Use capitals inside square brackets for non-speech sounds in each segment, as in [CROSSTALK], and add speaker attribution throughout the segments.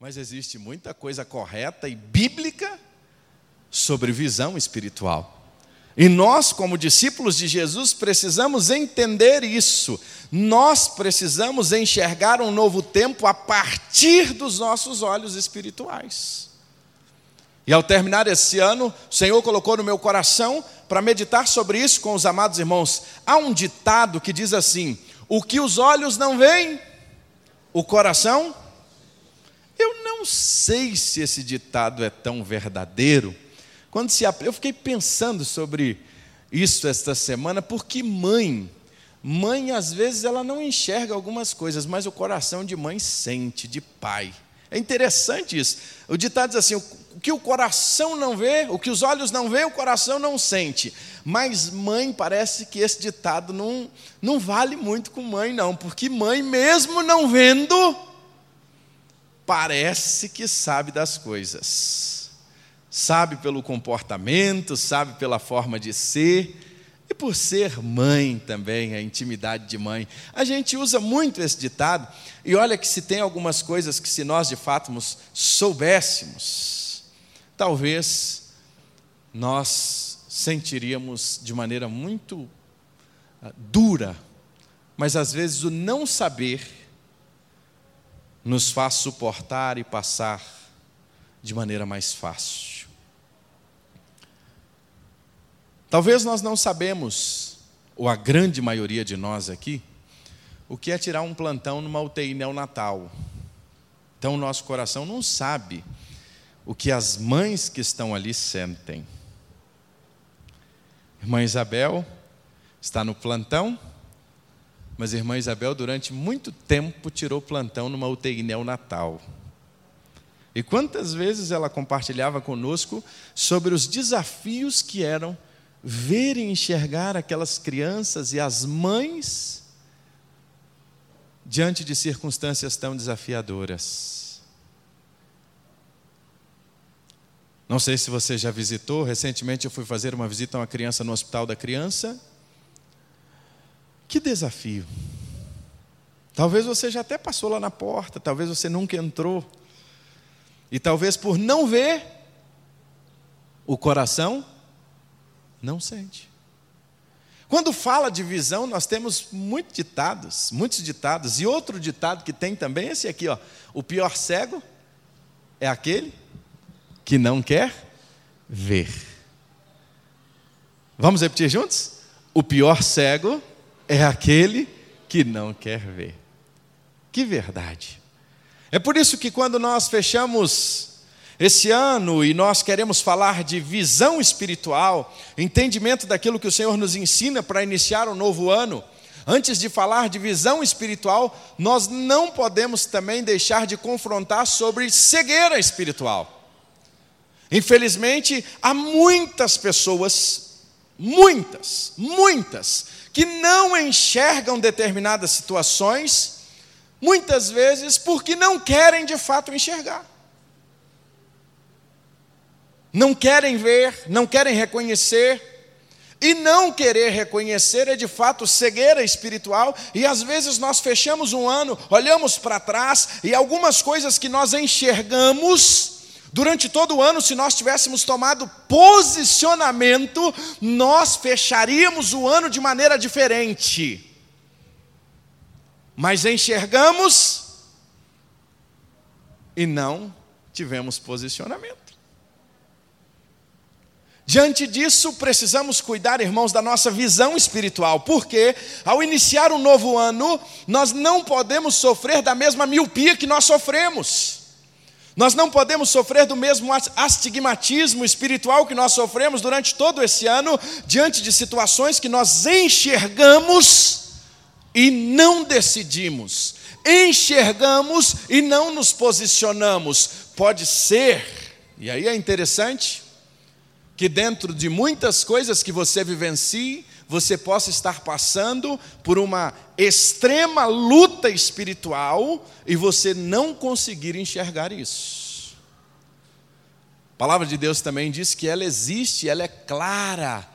Speaker 1: Mas existe muita coisa correta e bíblica sobre visão espiritual. E nós, como discípulos de Jesus, precisamos entender isso. Nós precisamos enxergar um novo tempo a partir dos nossos olhos espirituais. E ao terminar esse ano, o Senhor colocou no meu coração para meditar sobre isso com os amados irmãos. Há um ditado que diz assim: O que os olhos não veem, o coração. Eu não sei se esse ditado é tão verdadeiro quando se eu fiquei pensando sobre isso esta semana, porque mãe, mãe às vezes ela não enxerga algumas coisas, mas o coração de mãe sente, de pai. É interessante isso. O ditado diz assim: o que o coração não vê, o que os olhos não vê, o coração não sente. Mas mãe, parece que esse ditado não, não vale muito com mãe, não, porque mãe, mesmo não vendo, parece que sabe das coisas sabe pelo comportamento, sabe pela forma de ser, e por ser mãe também, a intimidade de mãe. A gente usa muito esse ditado, e olha que se tem algumas coisas que, se nós de fato soubéssemos, talvez nós sentiríamos de maneira muito ah, dura, mas às vezes o não saber nos faz suportar e passar de maneira mais fácil. Talvez nós não sabemos, ou a grande maioria de nós aqui, o que é tirar um plantão numa UTI neonatal. Então, nosso coração não sabe o que as mães que estão ali sentem. Irmã Isabel está no plantão, mas irmã Isabel, durante muito tempo, tirou plantão numa UTI neonatal. E quantas vezes ela compartilhava conosco sobre os desafios que eram ver e enxergar aquelas crianças e as mães diante de circunstâncias tão desafiadoras. Não sei se você já visitou, recentemente eu fui fazer uma visita a uma criança no Hospital da Criança. Que desafio. Talvez você já até passou lá na porta, talvez você nunca entrou. E talvez por não ver, o coração não sente. Quando fala de visão, nós temos muitos ditados, muitos ditados. E outro ditado que tem também é esse aqui, ó. O pior cego é aquele que não quer ver. Vamos repetir juntos? O pior cego é aquele que não quer ver. Que verdade. É por isso que quando nós fechamos esse ano, e nós queremos falar de visão espiritual, entendimento daquilo que o Senhor nos ensina para iniciar um novo ano. Antes de falar de visão espiritual, nós não podemos também deixar de confrontar sobre cegueira espiritual. Infelizmente, há muitas pessoas, muitas, muitas, que não enxergam determinadas situações, muitas vezes porque não querem de fato enxergar não querem ver, não querem reconhecer. E não querer reconhecer é de fato cegueira espiritual, e às vezes nós fechamos um ano, olhamos para trás, e algumas coisas que nós enxergamos, durante todo o ano, se nós tivéssemos tomado posicionamento, nós fecharíamos o ano de maneira diferente. Mas enxergamos e não tivemos posicionamento. Diante disso, precisamos cuidar, irmãos, da nossa visão espiritual, porque ao iniciar um novo ano, nós não podemos sofrer da mesma miopia que nós sofremos. Nós não podemos sofrer do mesmo astigmatismo espiritual que nós sofremos durante todo esse ano, diante de situações que nós enxergamos e não decidimos, enxergamos e não nos posicionamos. Pode ser, e aí é interessante, que dentro de muitas coisas que você vivencie, você possa estar passando por uma extrema luta espiritual e você não conseguir enxergar isso. A palavra de Deus também diz que ela existe, ela é clara.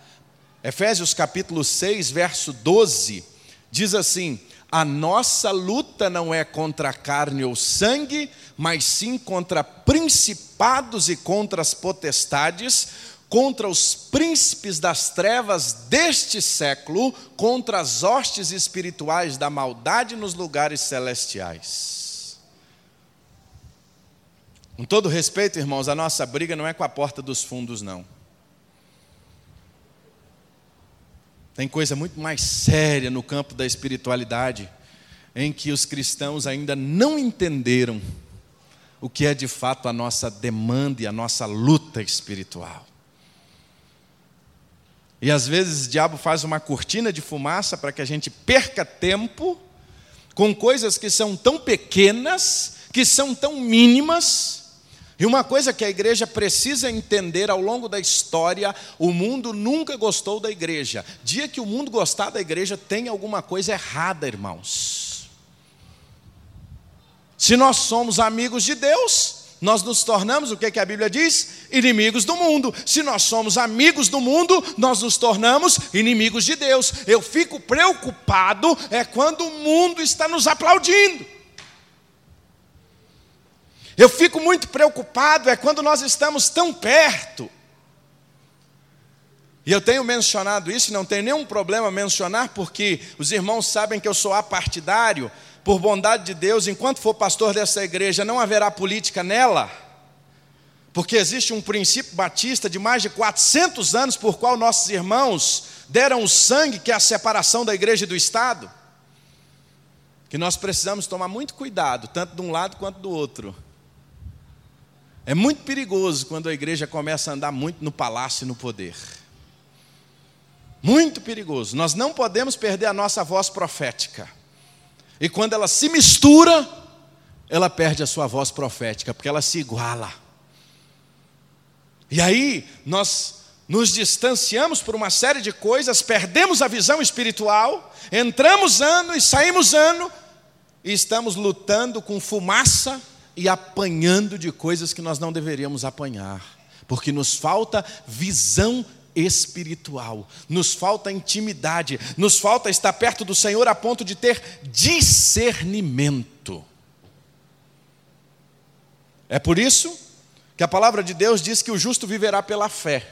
Speaker 1: Efésios capítulo 6, verso 12, diz assim: a nossa luta não é contra carne ou sangue, mas sim contra principados e contra as potestades, contra os príncipes das trevas deste século, contra as hostes espirituais da maldade nos lugares celestiais. Com todo respeito, irmãos, a nossa briga não é com a porta dos fundos, não. Tem coisa muito mais séria no campo da espiritualidade, em que os cristãos ainda não entenderam o que é de fato a nossa demanda e a nossa luta espiritual. E às vezes o diabo faz uma cortina de fumaça para que a gente perca tempo com coisas que são tão pequenas, que são tão mínimas, e uma coisa que a igreja precisa entender ao longo da história: o mundo nunca gostou da igreja. Dia que o mundo gostar da igreja, tem alguma coisa errada, irmãos. Se nós somos amigos de Deus, nós nos tornamos, o que, que a Bíblia diz? Inimigos do mundo. Se nós somos amigos do mundo, nós nos tornamos inimigos de Deus. Eu fico preocupado é quando o mundo está nos aplaudindo. Eu fico muito preocupado é quando nós estamos tão perto. E eu tenho mencionado isso, não tem nenhum problema mencionar, porque os irmãos sabem que eu sou apartidário, por bondade de Deus, enquanto for pastor dessa igreja, não haverá política nela, porque existe um princípio batista de mais de 400 anos, por qual nossos irmãos deram o sangue, que é a separação da igreja e do Estado, que nós precisamos tomar muito cuidado, tanto de um lado quanto do outro é muito perigoso quando a igreja começa a andar muito no palácio e no poder. Muito perigoso. Nós não podemos perder a nossa voz profética. E quando ela se mistura, ela perde a sua voz profética, porque ela se iguala. E aí nós nos distanciamos por uma série de coisas, perdemos a visão espiritual, entramos ano e saímos ano, e estamos lutando com fumaça e apanhando de coisas que nós não deveríamos apanhar, porque nos falta visão espiritual, nos falta intimidade, nos falta estar perto do Senhor a ponto de ter discernimento. É por isso que a palavra de Deus diz que o justo viverá pela fé.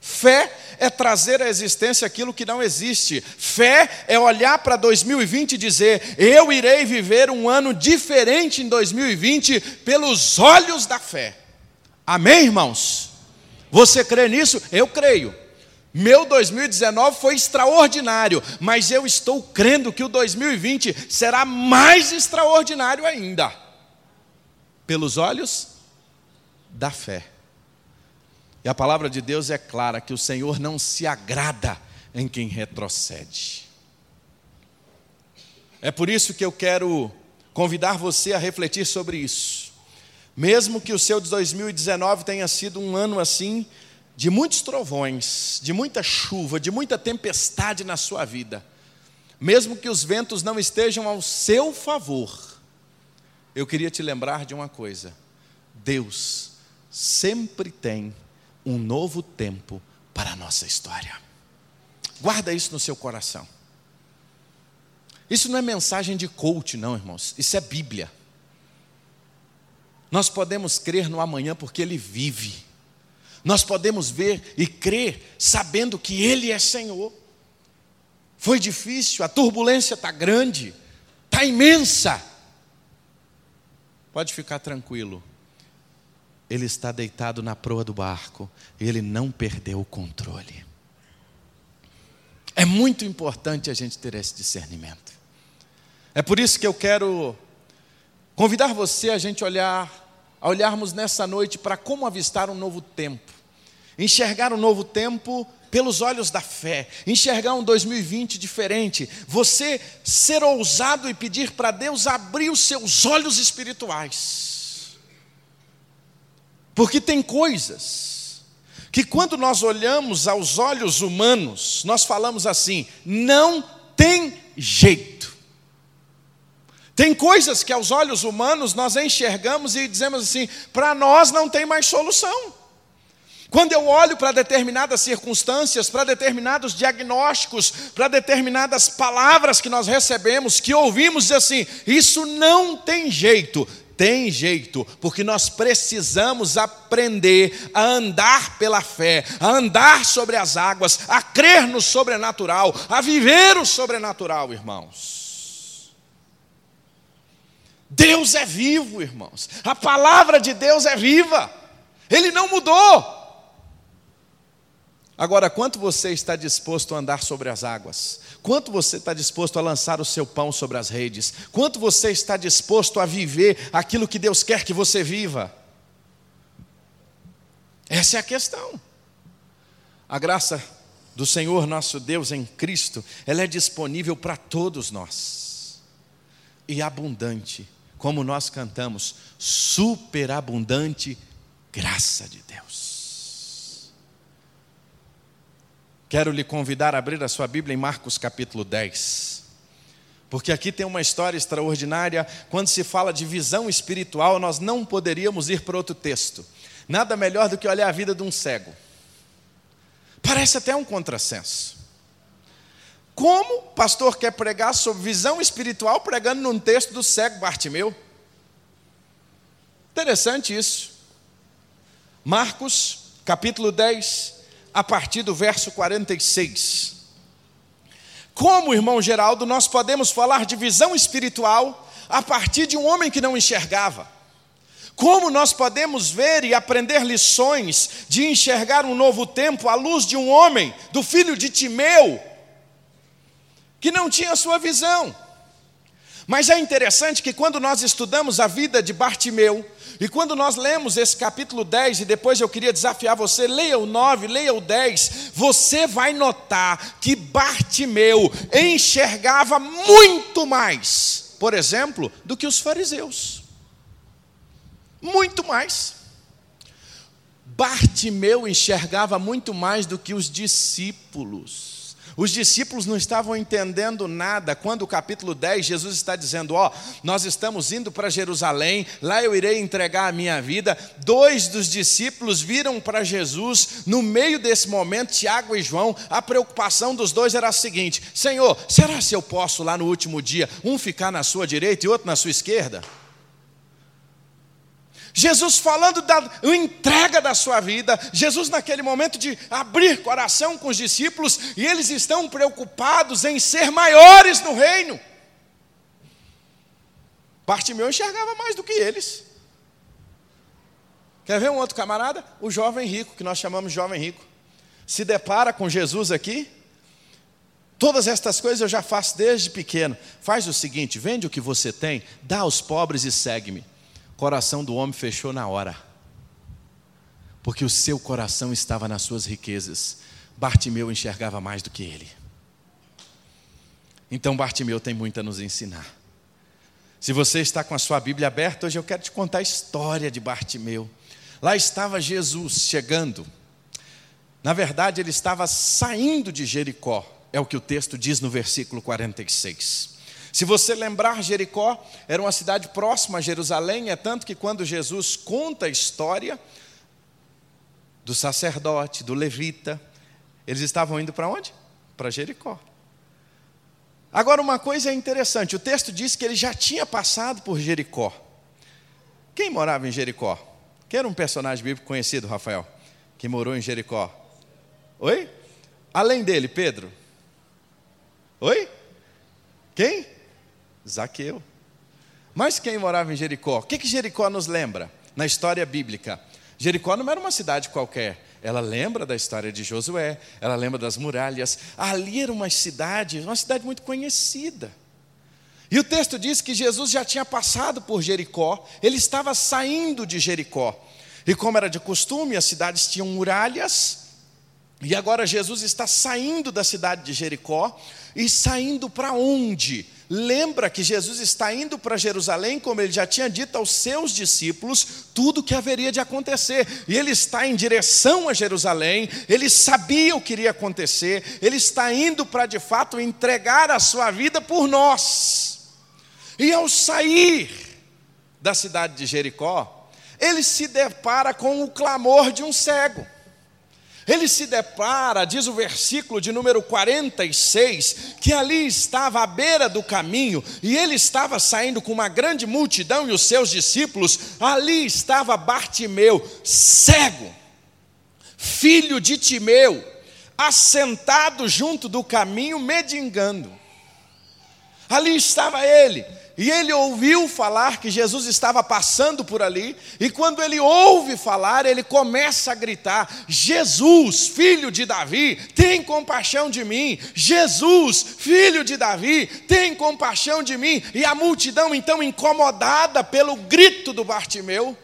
Speaker 1: Fé é trazer à existência aquilo que não existe. Fé é olhar para 2020 e dizer: eu irei viver um ano diferente em 2020 pelos olhos da fé. Amém, irmãos? Você crê nisso? Eu creio. Meu 2019 foi extraordinário, mas eu estou crendo que o 2020 será mais extraordinário ainda. Pelos olhos da fé. E a palavra de Deus é clara que o Senhor não se agrada em quem retrocede. É por isso que eu quero convidar você a refletir sobre isso. Mesmo que o seu 2019 tenha sido um ano assim, de muitos trovões, de muita chuva, de muita tempestade na sua vida, mesmo que os ventos não estejam ao seu favor, eu queria te lembrar de uma coisa: Deus sempre tem um novo tempo para a nossa história. Guarda isso no seu coração. Isso não é mensagem de coach, não, irmãos. Isso é Bíblia. Nós podemos crer no amanhã porque Ele vive. Nós podemos ver e crer sabendo que Ele é Senhor. Foi difícil, a turbulência está grande, está imensa. Pode ficar tranquilo, ele está deitado na proa do barco ele não perdeu o controle. É muito importante a gente ter esse discernimento. É por isso que eu quero convidar você a gente olhar, a olharmos nessa noite para como avistar um novo tempo. Enxergar um novo tempo pelos olhos da fé, enxergar um 2020 diferente, você ser ousado e pedir para Deus abrir os seus olhos espirituais porque tem coisas que, quando nós olhamos aos olhos humanos, nós falamos assim: não tem jeito. Tem coisas que aos olhos humanos nós enxergamos e dizemos assim: para nós não tem mais solução. Quando eu olho para determinadas circunstâncias, para determinados diagnósticos, para determinadas palavras que nós recebemos, que ouvimos dizer assim: isso não tem jeito. Tem jeito, porque nós precisamos aprender a andar pela fé, a andar sobre as águas, a crer no sobrenatural, a viver o sobrenatural, irmãos. Deus é vivo, irmãos. A palavra de Deus é viva. Ele não mudou. Agora, quanto você está disposto a andar sobre as águas? Quanto você está disposto a lançar o seu pão sobre as redes? Quanto você está disposto a viver aquilo que Deus quer que você viva? Essa é a questão. A graça do Senhor nosso Deus em Cristo, ela é disponível para todos nós. E abundante, como nós cantamos, superabundante graça de Deus. Quero lhe convidar a abrir a sua Bíblia em Marcos capítulo 10. Porque aqui tem uma história extraordinária. Quando se fala de visão espiritual, nós não poderíamos ir para outro texto. Nada melhor do que olhar a vida de um cego. Parece até um contrassenso. Como pastor quer pregar sobre visão espiritual pregando num texto do cego Bartimeu? Interessante isso. Marcos, capítulo 10, a partir do verso 46. Como, irmão Geraldo, nós podemos falar de visão espiritual a partir de um homem que não enxergava? Como nós podemos ver e aprender lições de enxergar um novo tempo à luz de um homem, do filho de Timeu, que não tinha sua visão? Mas é interessante que quando nós estudamos a vida de Bartimeu, e quando nós lemos esse capítulo 10, e depois eu queria desafiar você, leia o 9, leia o 10, você vai notar que Bartimeu enxergava muito mais, por exemplo, do que os fariseus. Muito mais. Bartimeu enxergava muito mais do que os discípulos. Os discípulos não estavam entendendo nada. Quando o capítulo 10, Jesus está dizendo: Ó, oh, nós estamos indo para Jerusalém, lá eu irei entregar a minha vida. Dois dos discípulos viram para Jesus, no meio desse momento, Tiago e João, a preocupação dos dois era a seguinte: Senhor, será se eu posso lá no último dia, um ficar na sua direita e outro na sua esquerda? Jesus falando da entrega da sua vida, Jesus naquele momento de abrir coração com os discípulos, e eles estão preocupados em ser maiores no reino. Bartimeu enxergava mais do que eles. Quer ver um outro camarada? O jovem rico, que nós chamamos de jovem rico. Se depara com Jesus aqui. Todas estas coisas eu já faço desde pequeno. Faz o seguinte: vende o que você tem, dá aos pobres e segue-me coração do homem fechou na hora, porque o seu coração estava nas suas riquezas. Bartimeu enxergava mais do que ele. Então, Bartimeu tem muito a nos ensinar. Se você está com a sua Bíblia aberta, hoje eu quero te contar a história de Bartimeu. Lá estava Jesus chegando. Na verdade, ele estava saindo de Jericó, é o que o texto diz no versículo 46. Se você lembrar, Jericó era uma cidade próxima a Jerusalém, é tanto que quando Jesus conta a história do sacerdote, do levita, eles estavam indo para onde? Para Jericó. Agora, uma coisa é interessante: o texto diz que ele já tinha passado por Jericó. Quem morava em Jericó? Quem era um personagem bíblico conhecido, Rafael, que morou em Jericó? Oi? Além dele, Pedro? Oi? Quem? Zaqueu. Mas quem morava em Jericó? O que, que Jericó nos lembra na história bíblica? Jericó não era uma cidade qualquer. Ela lembra da história de Josué, ela lembra das muralhas. Ali era uma cidade, uma cidade muito conhecida. E o texto diz que Jesus já tinha passado por Jericó, ele estava saindo de Jericó. E como era de costume, as cidades tinham muralhas, e agora Jesus está saindo da cidade de Jericó e saindo para onde? Lembra que Jesus está indo para Jerusalém, como ele já tinha dito aos seus discípulos, tudo o que haveria de acontecer. E ele está em direção a Jerusalém, ele sabia o que iria acontecer, ele está indo para de fato entregar a sua vida por nós. E ao sair da cidade de Jericó, ele se depara com o clamor de um cego. Ele se depara, diz o versículo de número 46, que ali estava à beira do caminho, e ele estava saindo com uma grande multidão e os seus discípulos, ali estava Bartimeu, cego, filho de Timeu, assentado junto do caminho, medingando. Ali estava ele, e ele ouviu falar que Jesus estava passando por ali, e quando ele ouve falar, ele começa a gritar: Jesus, filho de Davi, tem compaixão de mim. Jesus, filho de Davi, tem compaixão de mim. E a multidão, então, incomodada pelo grito do Bartimeu,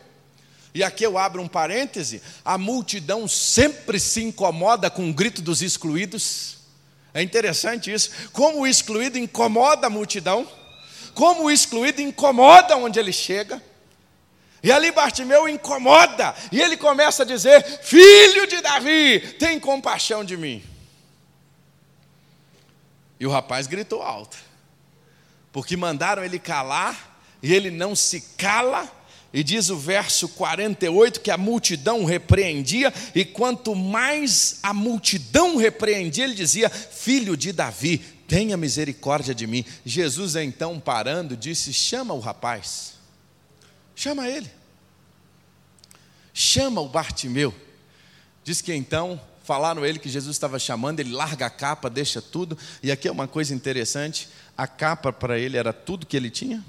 Speaker 1: e aqui eu abro um parêntese: a multidão sempre se incomoda com o grito dos excluídos. É interessante isso, como o excluído incomoda a multidão como o excluído incomoda onde ele chega. E ali Bartimeu incomoda, e ele começa a dizer: Filho de Davi, tem compaixão de mim. E o rapaz gritou alto, porque mandaram ele calar, e ele não se cala, e diz o verso 48 que a multidão repreendia, e quanto mais a multidão repreendia, ele dizia: Filho de Davi, tenha misericórdia de mim. Jesus, então, parando, disse: chama o rapaz, chama ele, chama o Bartimeu. Diz que então falaram ele que Jesus estava chamando, ele larga a capa, deixa tudo, e aqui é uma coisa interessante: a capa para ele era tudo que ele tinha.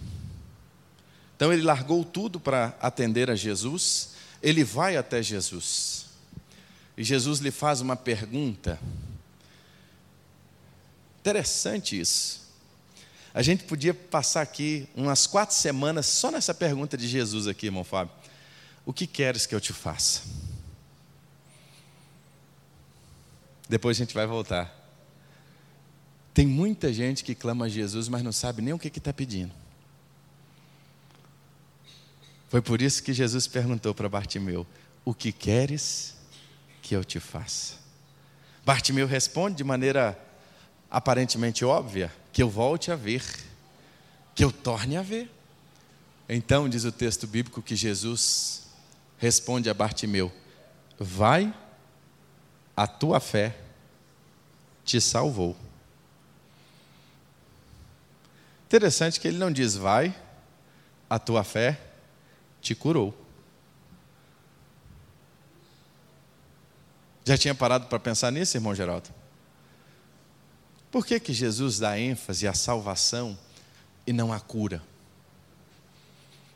Speaker 1: Então ele largou tudo para atender a Jesus, ele vai até Jesus, e Jesus lhe faz uma pergunta. Interessante isso. A gente podia passar aqui umas quatro semanas só nessa pergunta de Jesus aqui, irmão Fábio. O que queres que eu te faça? Depois a gente vai voltar. Tem muita gente que clama a Jesus, mas não sabe nem o que está pedindo. Foi por isso que Jesus perguntou para Bartimeu: O que queres que eu te faça? Bartimeu responde de maneira aparentemente óbvia, que eu volte a ver, que eu torne a ver. Então, diz o texto bíblico que Jesus responde a Bartimeu: Vai, a tua fé te salvou. Interessante que ele não diz, vai, a tua fé te curou. Já tinha parado para pensar nisso, irmão Geraldo? Por que, que Jesus dá ênfase à salvação e não à cura?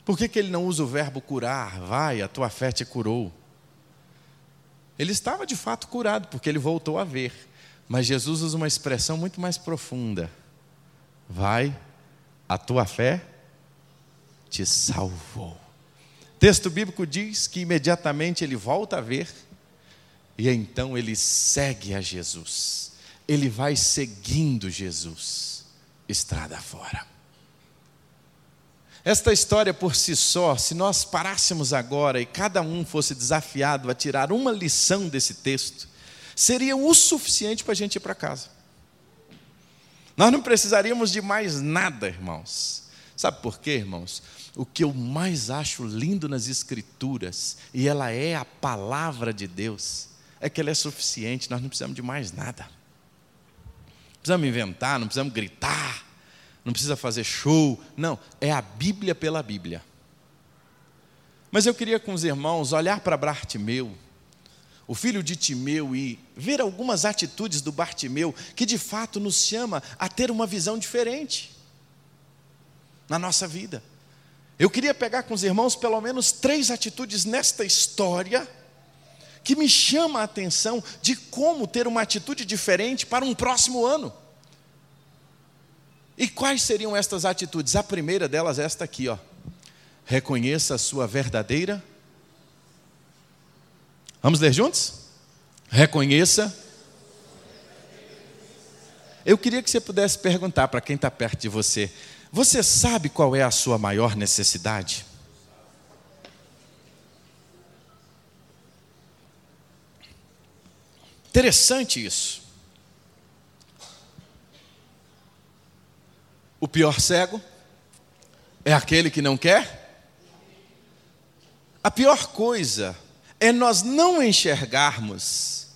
Speaker 1: Por que, que ele não usa o verbo curar? Vai, a tua fé te curou. Ele estava de fato curado, porque ele voltou a ver. Mas Jesus usa uma expressão muito mais profunda. Vai, a tua fé te salvou. Texto bíblico diz que imediatamente ele volta a ver, e então ele segue a Jesus ele vai seguindo Jesus, estrada fora. Esta história por si só, se nós parássemos agora e cada um fosse desafiado a tirar uma lição desse texto, seria o suficiente para a gente ir para casa. Nós não precisaríamos de mais nada, irmãos. Sabe por quê, irmãos? O que eu mais acho lindo nas Escrituras, e ela é a palavra de Deus, é que ela é suficiente, nós não precisamos de mais nada precisamos inventar, não precisamos gritar, não precisa fazer show. Não, é a Bíblia pela Bíblia. Mas eu queria com os irmãos olhar para Bartimeu, o filho de Timeu, e ver algumas atitudes do Bartimeu que de fato nos chama a ter uma visão diferente na nossa vida. Eu queria pegar com os irmãos pelo menos três atitudes nesta história que me chama a atenção de como ter uma atitude diferente para um próximo ano. E quais seriam estas atitudes? A primeira delas é esta aqui, ó. Reconheça a sua verdadeira. Vamos ler juntos? Reconheça. Eu queria que você pudesse perguntar para quem está perto de você: você sabe qual é a sua maior necessidade? Interessante isso. O pior cego é aquele que não quer. A pior coisa é nós não enxergarmos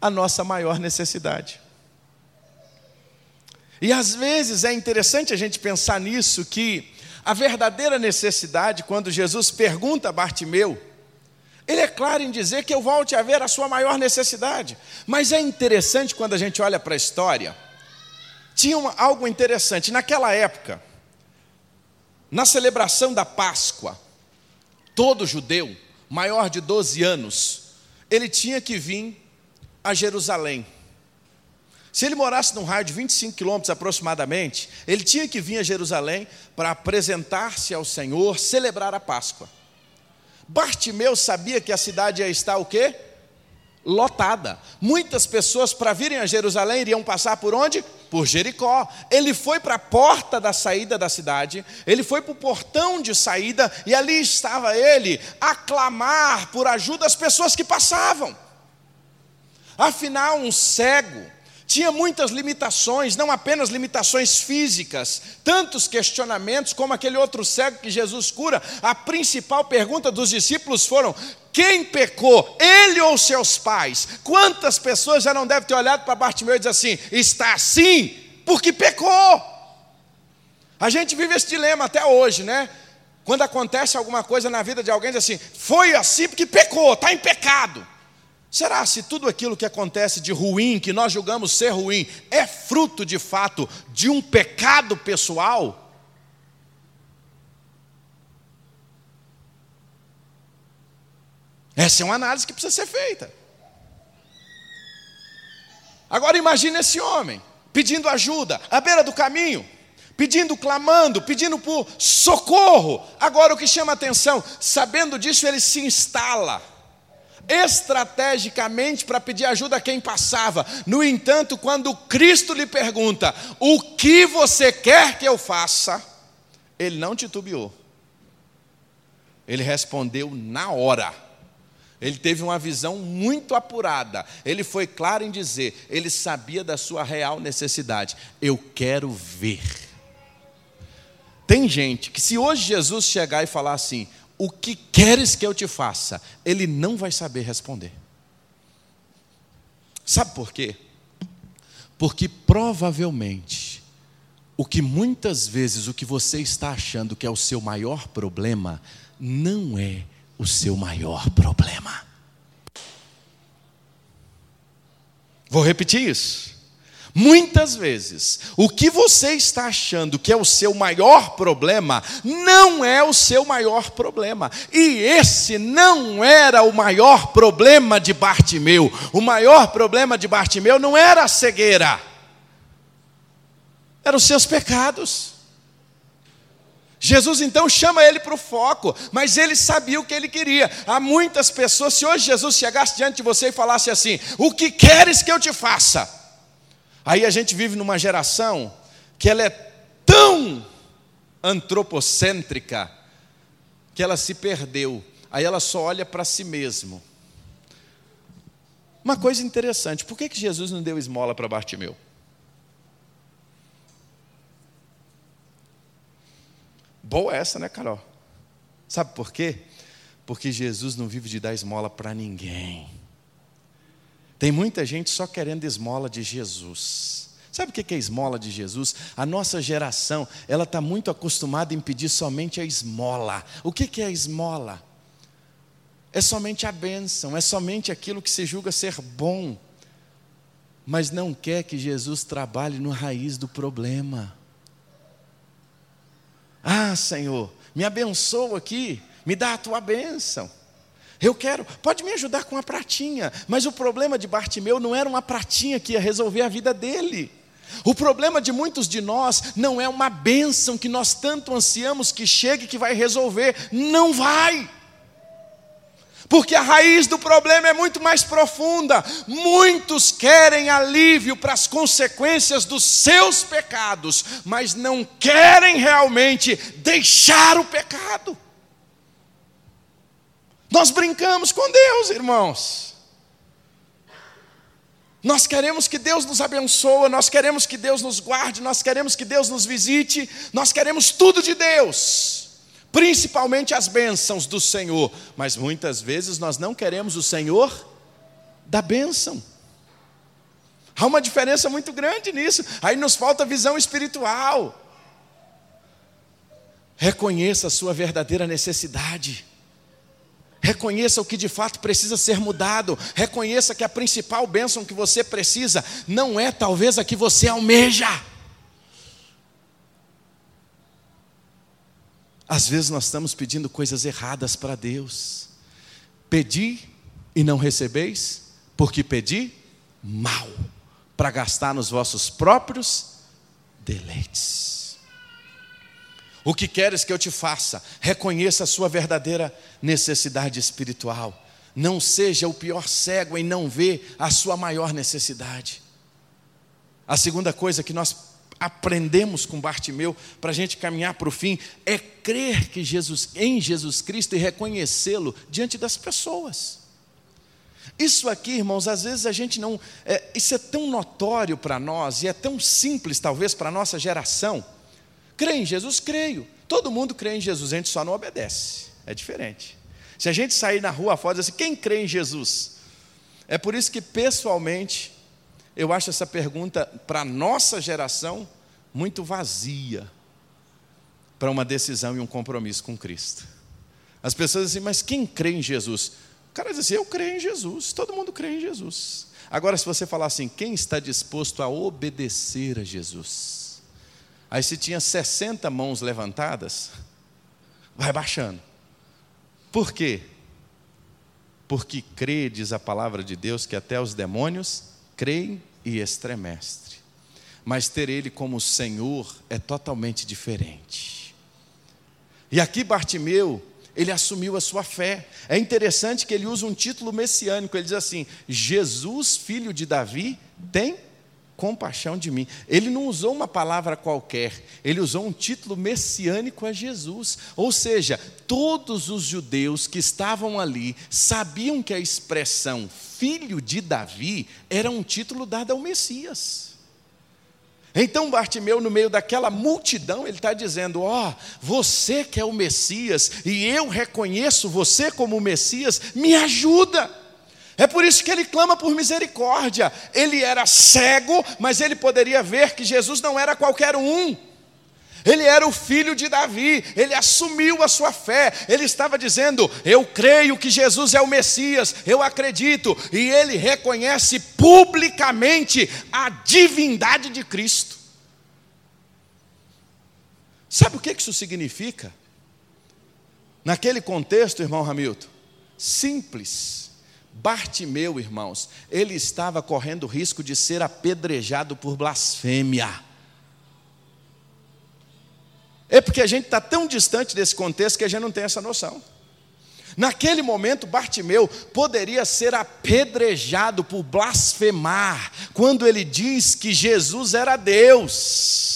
Speaker 1: a nossa maior necessidade. E às vezes é interessante a gente pensar nisso, que a verdadeira necessidade, quando Jesus pergunta a Bartimeu, ele é claro em dizer que eu volte a ver a sua maior necessidade. Mas é interessante quando a gente olha para a história, tinha uma, algo interessante. Naquela época, na celebração da Páscoa, todo judeu maior de 12 anos, ele tinha que vir a Jerusalém. Se ele morasse num raio de 25 quilômetros aproximadamente, ele tinha que vir a Jerusalém para apresentar-se ao Senhor, celebrar a Páscoa. Bartimeu sabia que a cidade ia estar o quê? Lotada. Muitas pessoas, para virem a Jerusalém, iriam passar por onde? Por Jericó. Ele foi para a porta da saída da cidade, ele foi para o portão de saída, e ali estava ele a clamar por ajuda às pessoas que passavam. Afinal, um cego, tinha muitas limitações, não apenas limitações físicas, tantos questionamentos como aquele outro cego que Jesus cura. A principal pergunta dos discípulos foram: quem pecou, ele ou seus pais? Quantas pessoas já não devem ter olhado para Bartimeu e dizer assim: está assim porque pecou? A gente vive esse dilema até hoje, né? Quando acontece alguma coisa na vida de alguém, diz assim: foi assim porque pecou, está em pecado. Será se tudo aquilo que acontece de ruim, que nós julgamos ser ruim, é fruto de fato de um pecado pessoal? Essa é uma análise que precisa ser feita. Agora imagine esse homem pedindo ajuda à beira do caminho, pedindo, clamando, pedindo por socorro. Agora o que chama atenção, sabendo disso, ele se instala estrategicamente para pedir ajuda a quem passava. No entanto, quando Cristo lhe pergunta: O que você quer que eu faça? Ele não titubeou. Ele respondeu na hora. Ele teve uma visão muito apurada. Ele foi claro em dizer, ele sabia da sua real necessidade. Eu quero ver. Tem gente que, se hoje Jesus chegar e falar assim: o que queres que eu te faça? Ele não vai saber responder. Sabe por quê? Porque provavelmente o que muitas vezes o que você está achando que é o seu maior problema não é o seu maior problema. Vou repetir isso. Muitas vezes, o que você está achando que é o seu maior problema, não é o seu maior problema. E esse não era o maior problema de Bartimeu. O maior problema de Bartimeu não era a cegueira, eram os seus pecados. Jesus então chama ele para o foco, mas ele sabia o que ele queria. Há muitas pessoas, se hoje Jesus chegasse diante de você e falasse assim: O que queres que eu te faça? Aí a gente vive numa geração que ela é tão antropocêntrica que ela se perdeu. Aí ela só olha para si mesmo. Uma coisa interessante, por que, que Jesus não deu esmola para Bartimeu? Boa essa, né, Carol? Sabe por quê? Porque Jesus não vive de dar esmola para ninguém. Tem muita gente só querendo esmola de Jesus. Sabe o que é esmola de Jesus? A nossa geração, ela está muito acostumada em pedir somente a esmola. O que é a esmola? É somente a bênção, é somente aquilo que se julga ser bom, mas não quer que Jesus trabalhe no raiz do problema. Ah, Senhor, me abençoa aqui, me dá a tua bênção. Eu quero, pode me ajudar com uma pratinha. Mas o problema de Bartimeu não era uma pratinha que ia resolver a vida dele. O problema de muitos de nós não é uma bênção que nós tanto ansiamos que chegue que vai resolver. Não vai. Porque a raiz do problema é muito mais profunda. Muitos querem alívio para as consequências dos seus pecados, mas não querem realmente deixar o pecado. Nós brincamos com Deus, irmãos. Nós queremos que Deus nos abençoe, nós queremos que Deus nos guarde, nós queremos que Deus nos visite, nós queremos tudo de Deus, principalmente as bênçãos do Senhor, mas muitas vezes nós não queremos o Senhor da bênção. Há uma diferença muito grande nisso. Aí nos falta visão espiritual. Reconheça a sua verdadeira necessidade. Reconheça o que de fato precisa ser mudado. Reconheça que a principal bênção que você precisa não é talvez a que você almeja. Às vezes nós estamos pedindo coisas erradas para Deus. Pedi e não recebeis, porque pedi mal, para gastar nos vossos próprios deleites. O que queres que eu te faça? Reconheça a sua verdadeira necessidade espiritual. Não seja o pior cego em não ver a sua maior necessidade. A segunda coisa que nós aprendemos com Bartimeu para a gente caminhar para o fim é crer que Jesus, em Jesus Cristo e reconhecê-lo diante das pessoas. Isso aqui, irmãos, às vezes a gente não. É, isso é tão notório para nós e é tão simples, talvez, para a nossa geração. Crê em Jesus? Creio. Todo mundo crê em Jesus, a gente só não obedece. É diferente. Se a gente sair na rua fora e dizer assim, quem crê em Jesus? É por isso que, pessoalmente, eu acho essa pergunta, para a nossa geração, muito vazia para uma decisão e um compromisso com Cristo. As pessoas dizem, mas quem crê em Jesus? O cara diz assim: Eu creio em Jesus, todo mundo crê em Jesus. Agora, se você falar assim, quem está disposto a obedecer a Jesus? Aí, se tinha 60 mãos levantadas, vai baixando. Por quê? Porque crê, diz a palavra de Deus, que até os demônios creem e estremestre. Mas ter Ele como Senhor é totalmente diferente. E aqui Bartimeu ele assumiu a sua fé. É interessante que ele usa um título messiânico, ele diz assim: Jesus, filho de Davi, tem compaixão de mim. Ele não usou uma palavra qualquer, ele usou um título messiânico a Jesus. Ou seja, todos os judeus que estavam ali sabiam que a expressão filho de Davi era um título dado ao Messias. Então Bartimeu, no meio daquela multidão, ele está dizendo: Ó, oh, você que é o Messias, e eu reconheço você como o Messias, me ajuda. É por isso que ele clama por misericórdia. Ele era cego, mas ele poderia ver que Jesus não era qualquer um. Ele era o filho de Davi, ele assumiu a sua fé, ele estava dizendo: Eu creio que Jesus é o Messias, eu acredito, e ele reconhece publicamente a divindade de Cristo. Sabe o que isso significa? Naquele contexto, irmão Hamilton, simples. Bartimeu, irmãos, ele estava correndo risco de ser apedrejado por blasfêmia. É porque a gente está tão distante desse contexto que a gente não tem essa noção. Naquele momento, Bartimeu poderia ser apedrejado por blasfemar, quando ele diz que Jesus era Deus.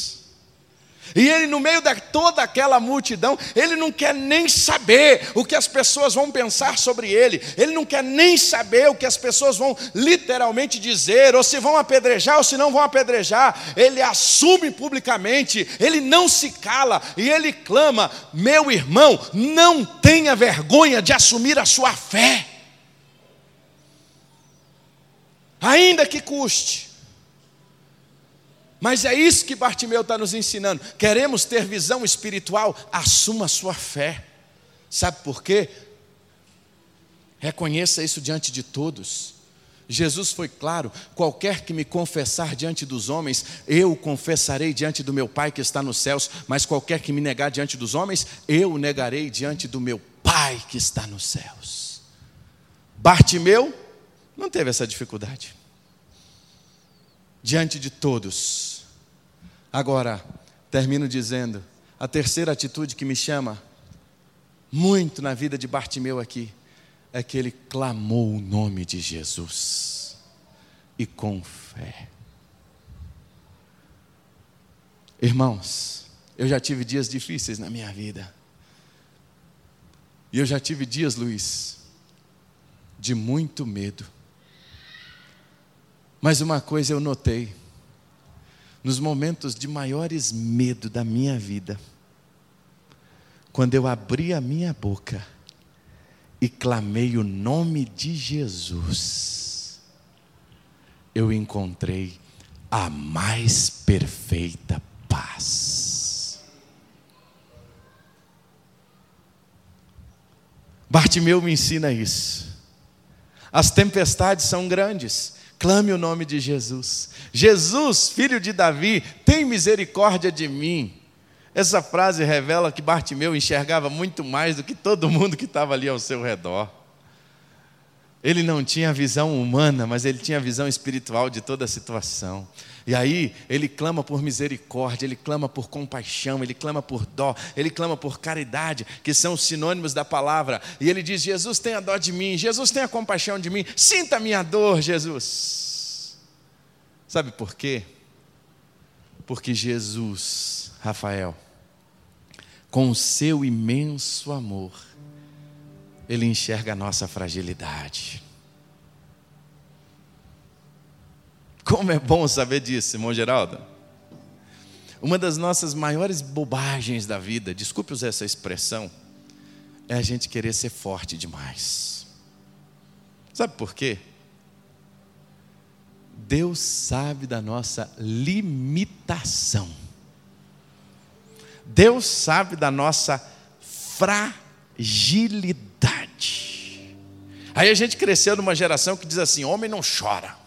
Speaker 1: E ele, no meio de toda aquela multidão, ele não quer nem saber o que as pessoas vão pensar sobre ele, ele não quer nem saber o que as pessoas vão literalmente dizer, ou se vão apedrejar ou se não vão apedrejar. Ele assume publicamente, ele não se cala e ele clama: Meu irmão, não tenha vergonha de assumir a sua fé, ainda que custe. Mas é isso que Bartimeu está nos ensinando. Queremos ter visão espiritual? Assuma a sua fé. Sabe por quê? Reconheça isso diante de todos. Jesus foi claro: qualquer que me confessar diante dos homens, eu confessarei diante do meu Pai que está nos céus, mas qualquer que me negar diante dos homens, eu negarei diante do meu Pai que está nos céus. Bartimeu não teve essa dificuldade diante de todos. Agora, termino dizendo, a terceira atitude que me chama muito na vida de Bartimeu aqui é que ele clamou o nome de Jesus e com fé. Irmãos, eu já tive dias difíceis na minha vida. E eu já tive dias, Luiz, de muito medo. Mas uma coisa eu notei, nos momentos de maiores medo da minha vida, quando eu abri a minha boca e clamei o nome de Jesus, eu encontrei a mais perfeita paz. Bartimeu me ensina isso. As tempestades são grandes, clame o nome de Jesus. Jesus, filho de Davi, tem misericórdia de mim. Essa frase revela que Bartimeu enxergava muito mais do que todo mundo que estava ali ao seu redor. Ele não tinha visão humana, mas ele tinha visão espiritual de toda a situação. E aí ele clama por misericórdia, ele clama por compaixão, ele clama por dó, ele clama por caridade, que são sinônimos da palavra. E ele diz: Jesus tenha dó de mim, Jesus tenha compaixão de mim, sinta a minha dor, Jesus. Sabe por quê? Porque Jesus, Rafael, com o seu imenso amor, ele enxerga a nossa fragilidade. Como é bom saber disso, irmão Geraldo. Uma das nossas maiores bobagens da vida, desculpe usar essa expressão, é a gente querer ser forte demais. Sabe por quê? Deus sabe da nossa limitação. Deus sabe da nossa fragilidade. Aí a gente cresceu numa geração que diz assim: homem não chora,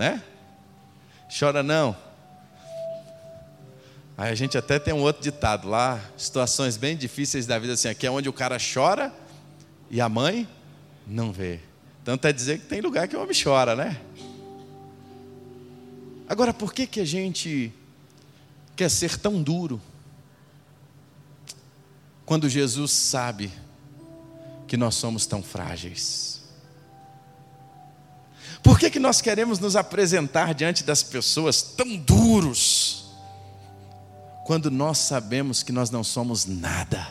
Speaker 1: né? Chora não. Aí a gente até tem um outro ditado lá, situações bem difíceis da vida, assim, aqui é onde o cara chora e a mãe não vê. Tanto é dizer que tem lugar que o homem chora, né? Agora, por que, que a gente quer ser tão duro quando Jesus sabe que nós somos tão frágeis? Por que, que nós queremos nos apresentar diante das pessoas tão duros, quando nós sabemos que nós não somos nada?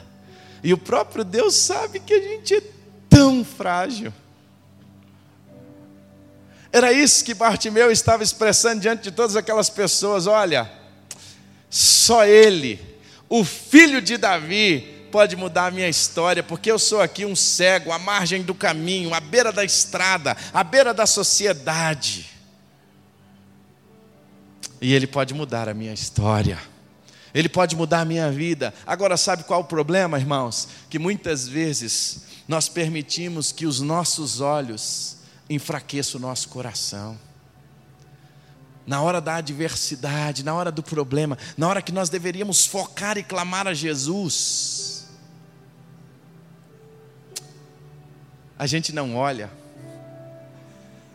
Speaker 1: E o próprio Deus sabe que a gente é tão frágil. Era isso que Bartimeu estava expressando diante de todas aquelas pessoas: olha, só Ele, o filho de Davi, pode mudar a minha história, porque eu sou aqui um cego, à margem do caminho, à beira da estrada, à beira da sociedade. E Ele pode mudar a minha história. Ele pode mudar a minha vida. Agora, sabe qual o problema, irmãos? Que muitas vezes nós permitimos que os nossos olhos enfraqueçam o nosso coração na hora da adversidade, na hora do problema, na hora que nós deveríamos focar e clamar a Jesus, a gente não olha.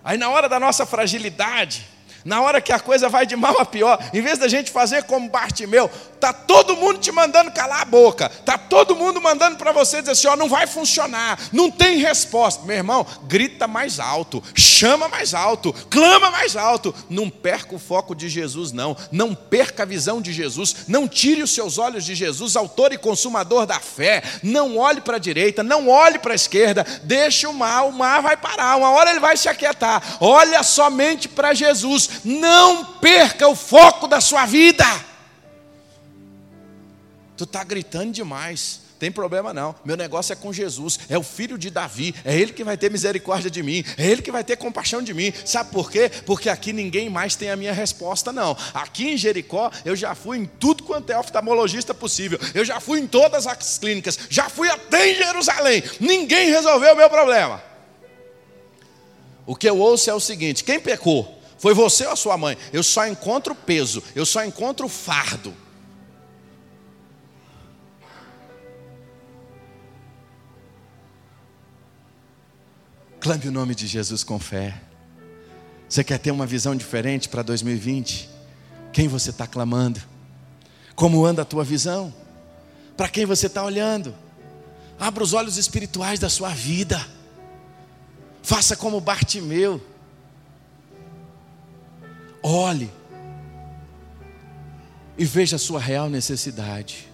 Speaker 1: Aí na hora da nossa fragilidade, na hora que a coisa vai de mal a pior, em vez da gente fazer como Bartimeu, tá todo mundo te mandando calar a boca, tá todo mundo mandando para você dizer assim, ó, não vai funcionar, não tem resposta. Meu irmão, grita mais alto, chama mais alto, clama mais alto. Não perca o foco de Jesus não, não perca a visão de Jesus, não tire os seus olhos de Jesus, autor e consumador da fé. Não olhe para a direita, não olhe para a esquerda, deixe o mar, o mar vai parar, uma hora ele vai se aquietar. Olha somente para Jesus não perca o foco da sua vida. Tu está gritando demais. Tem problema não. Meu negócio é com Jesus. É o filho de Davi. É ele que vai ter misericórdia de mim. É ele que vai ter compaixão de mim. Sabe por quê? Porque aqui ninguém mais tem a minha resposta, não. Aqui em Jericó, eu já fui em tudo quanto é oftalmologista possível. Eu já fui em todas as clínicas. Já fui até em Jerusalém. Ninguém resolveu o meu problema. O que eu ouço é o seguinte: quem pecou? Foi você ou a sua mãe? Eu só encontro peso, eu só encontro fardo. Clame o nome de Jesus com fé. Você quer ter uma visão diferente para 2020? Quem você está clamando? Como anda a tua visão? Para quem você está olhando? Abra os olhos espirituais da sua vida. Faça como Bartimeu. Olhe e veja a sua real necessidade.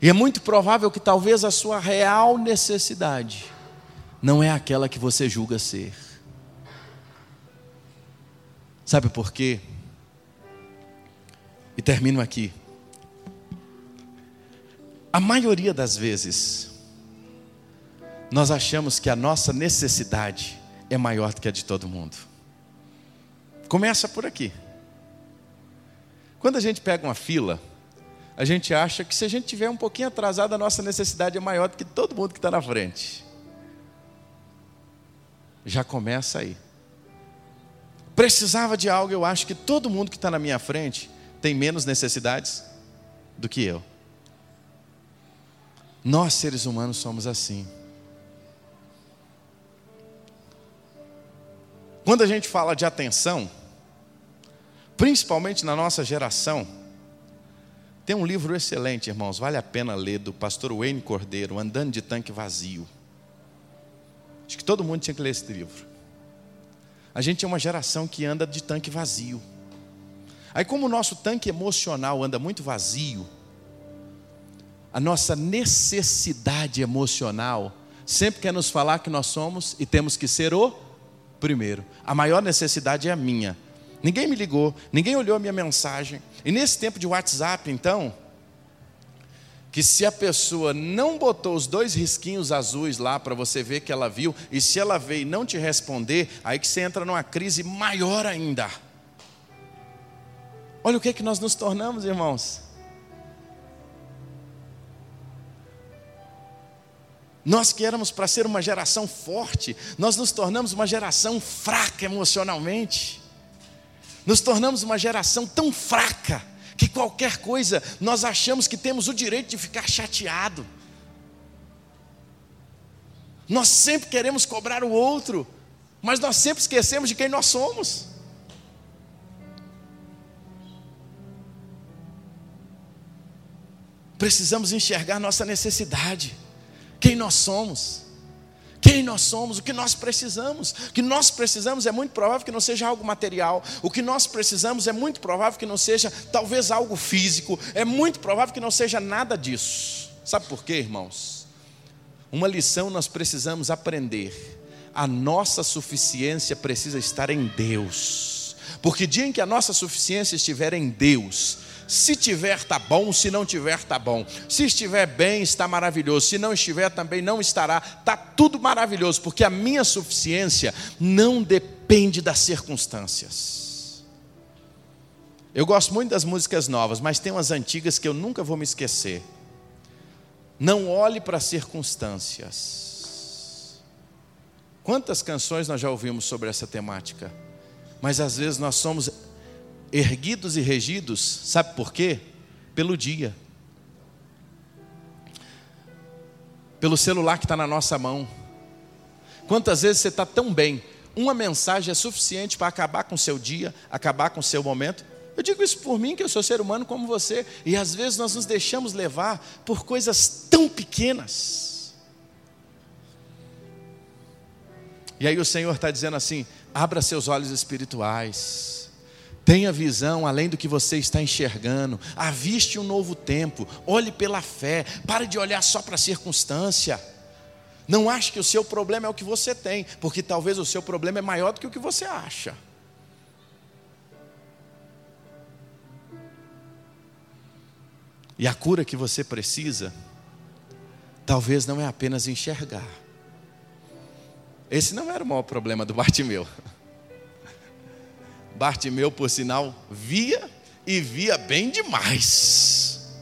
Speaker 1: E é muito provável que talvez a sua real necessidade não é aquela que você julga ser. Sabe por quê? E termino aqui. A maioria das vezes, nós achamos que a nossa necessidade é maior do que a de todo mundo. Começa por aqui. Quando a gente pega uma fila, a gente acha que se a gente tiver um pouquinho atrasado, a nossa necessidade é maior do que todo mundo que está na frente. Já começa aí. Precisava de algo, eu acho que todo mundo que está na minha frente tem menos necessidades do que eu. Nós, seres humanos, somos assim. Quando a gente fala de atenção, principalmente na nossa geração, tem um livro excelente, irmãos, vale a pena ler, do pastor Wayne Cordeiro, Andando de Tanque Vazio. Acho que todo mundo tinha que ler esse livro. A gente é uma geração que anda de tanque vazio. Aí, como o nosso tanque emocional anda muito vazio, a nossa necessidade emocional sempre quer nos falar que nós somos e temos que ser o primeiro. A maior necessidade é a minha. Ninguém me ligou, ninguém olhou a minha mensagem. E nesse tempo de WhatsApp, então, que se a pessoa não botou os dois risquinhos azuis lá para você ver que ela viu, e se ela veio e não te responder, aí que você entra numa crise maior ainda. Olha o que é que nós nos tornamos, irmãos. Nós que éramos para ser uma geração forte, nós nos tornamos uma geração fraca emocionalmente. Nos tornamos uma geração tão fraca que qualquer coisa nós achamos que temos o direito de ficar chateado. Nós sempre queremos cobrar o outro, mas nós sempre esquecemos de quem nós somos. Precisamos enxergar nossa necessidade, quem nós somos quem nós somos, o que nós precisamos. O que nós precisamos é muito provável que não seja algo material, o que nós precisamos é muito provável que não seja talvez algo físico, é muito provável que não seja nada disso. Sabe por quê, irmãos? Uma lição nós precisamos aprender. A nossa suficiência precisa estar em Deus. Porque dia em que a nossa suficiência estiver em Deus, se tiver, tá bom, se não tiver, tá bom. Se estiver bem, está maravilhoso. Se não estiver, também não estará. Tá tudo maravilhoso, porque a minha suficiência não depende das circunstâncias. Eu gosto muito das músicas novas, mas tem umas antigas que eu nunca vou me esquecer. Não olhe para as circunstâncias. Quantas canções nós já ouvimos sobre essa temática? Mas às vezes nós somos erguidos e regidos, sabe por quê? Pelo dia, pelo celular que está na nossa mão. Quantas vezes você está tão bem, uma mensagem é suficiente para acabar com o seu dia, acabar com o seu momento? Eu digo isso por mim, que eu sou ser humano como você, e às vezes nós nos deixamos levar por coisas tão pequenas. E aí o Senhor está dizendo assim: abra seus olhos espirituais Tenha visão além do que você está enxergando. Aviste um novo tempo. Olhe pela fé. Pare de olhar só para a circunstância. Não ache que o seu problema é o que você tem, porque talvez o seu problema é maior do que o que você acha. E a cura que você precisa, talvez não é apenas enxergar. Esse não era o maior problema do Bartimeu. [LAUGHS] Bartimeu, por sinal, via e via bem demais.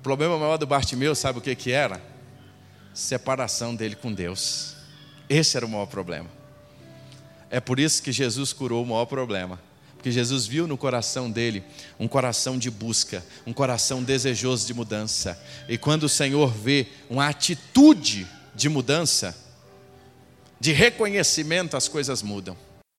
Speaker 1: O problema maior do Bartimeu, sabe o que, que era? Separação dele com Deus. Esse era o maior problema. É por isso que Jesus curou o maior problema. Porque Jesus viu no coração dele um coração de busca, um coração desejoso de mudança. E quando o Senhor vê uma atitude de mudança, de reconhecimento, as coisas mudam.